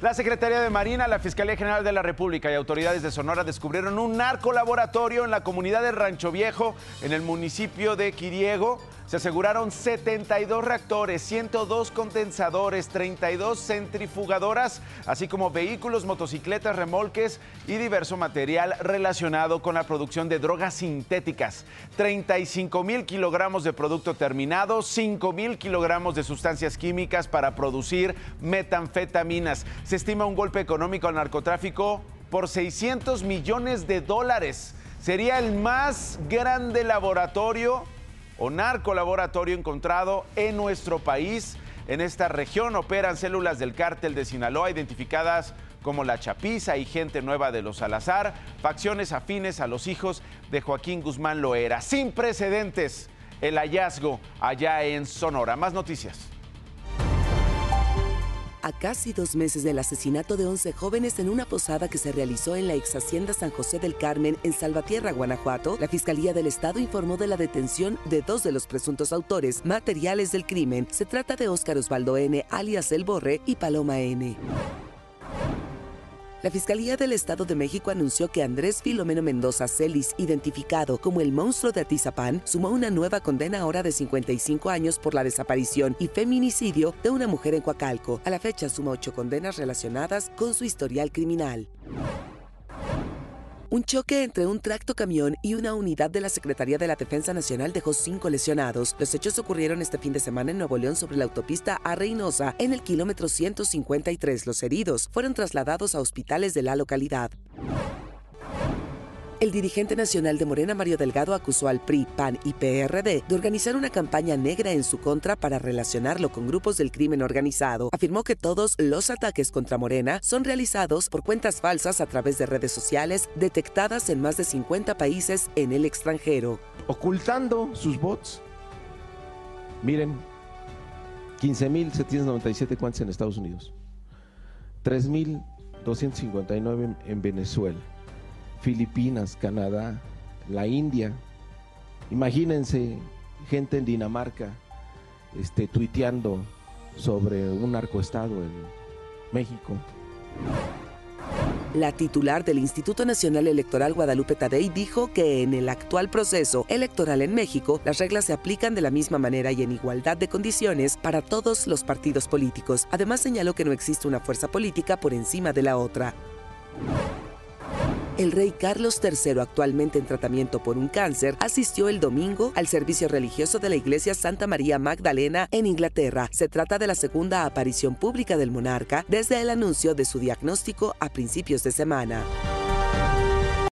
La Secretaría de Marina, la Fiscalía General de la República y autoridades de Sonora descubrieron un narcolaboratorio en la comunidad de Rancho Viejo, en el municipio de Quiriego. Se aseguraron 72 reactores, 102 condensadores, 32 centrifugadoras, así como vehículos, motocicletas, remolques y diverso material relacionado con la producción de drogas sintéticas. 35 mil kilogramos de producto terminado, 5 mil kilogramos de sustancias químicas para producir metanfetaminas. Se estima un golpe económico al narcotráfico por 600 millones de dólares. Sería el más grande laboratorio o narcolaboratorio encontrado en nuestro país. En esta región operan células del cártel de Sinaloa identificadas como la Chapiza y gente nueva de los Salazar, facciones afines a los hijos de Joaquín Guzmán Loera. Sin precedentes el hallazgo allá en Sonora. Más noticias a casi dos meses del asesinato de 11 jóvenes en una posada que se realizó en la ex hacienda San José del Carmen en Salvatierra, Guanajuato, la Fiscalía del Estado informó de la detención de dos de los presuntos autores materiales del crimen. Se trata de Óscar Osvaldo N., alias El Borre, y Paloma N. La Fiscalía del Estado de México anunció que Andrés Filomeno Mendoza Celis, identificado como el monstruo de Atizapán, sumó una nueva condena ahora de 55 años por la desaparición y feminicidio de una mujer en Coacalco. A la fecha suma ocho condenas relacionadas con su historial criminal. Un choque entre un tracto camión y una unidad de la Secretaría de la Defensa Nacional dejó cinco lesionados. Los hechos ocurrieron este fin de semana en Nuevo León sobre la autopista A Reynosa, en el kilómetro 153. Los heridos fueron trasladados a hospitales de la localidad. El dirigente nacional de Morena, Mario Delgado, acusó al PRI, PAN y PRD de organizar una campaña negra en su contra para relacionarlo con grupos del crimen organizado. Afirmó que todos los ataques contra Morena son realizados por cuentas falsas a través de redes sociales detectadas en más de 50 países en el extranjero. Ocultando sus bots. Miren, 15.797 cuentas en Estados Unidos, 3.259 en Venezuela. Filipinas, Canadá, la India. Imagínense gente en Dinamarca este, tuiteando sobre un narcoestado en México. La titular del Instituto Nacional Electoral Guadalupe Tadei dijo que en el actual proceso electoral en México las reglas se aplican de la misma manera y en igualdad de condiciones para todos los partidos políticos. Además señaló que no existe una fuerza política por encima de la otra. El rey Carlos III, actualmente en tratamiento por un cáncer, asistió el domingo al servicio religioso de la iglesia Santa María Magdalena en Inglaterra. Se trata de la segunda aparición pública del monarca desde el anuncio de su diagnóstico a principios de semana.